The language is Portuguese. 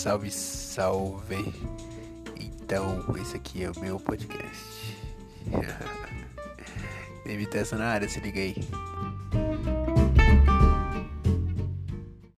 Salve, salve. Então, esse aqui é o meu podcast. Imitação na área, se liga aí.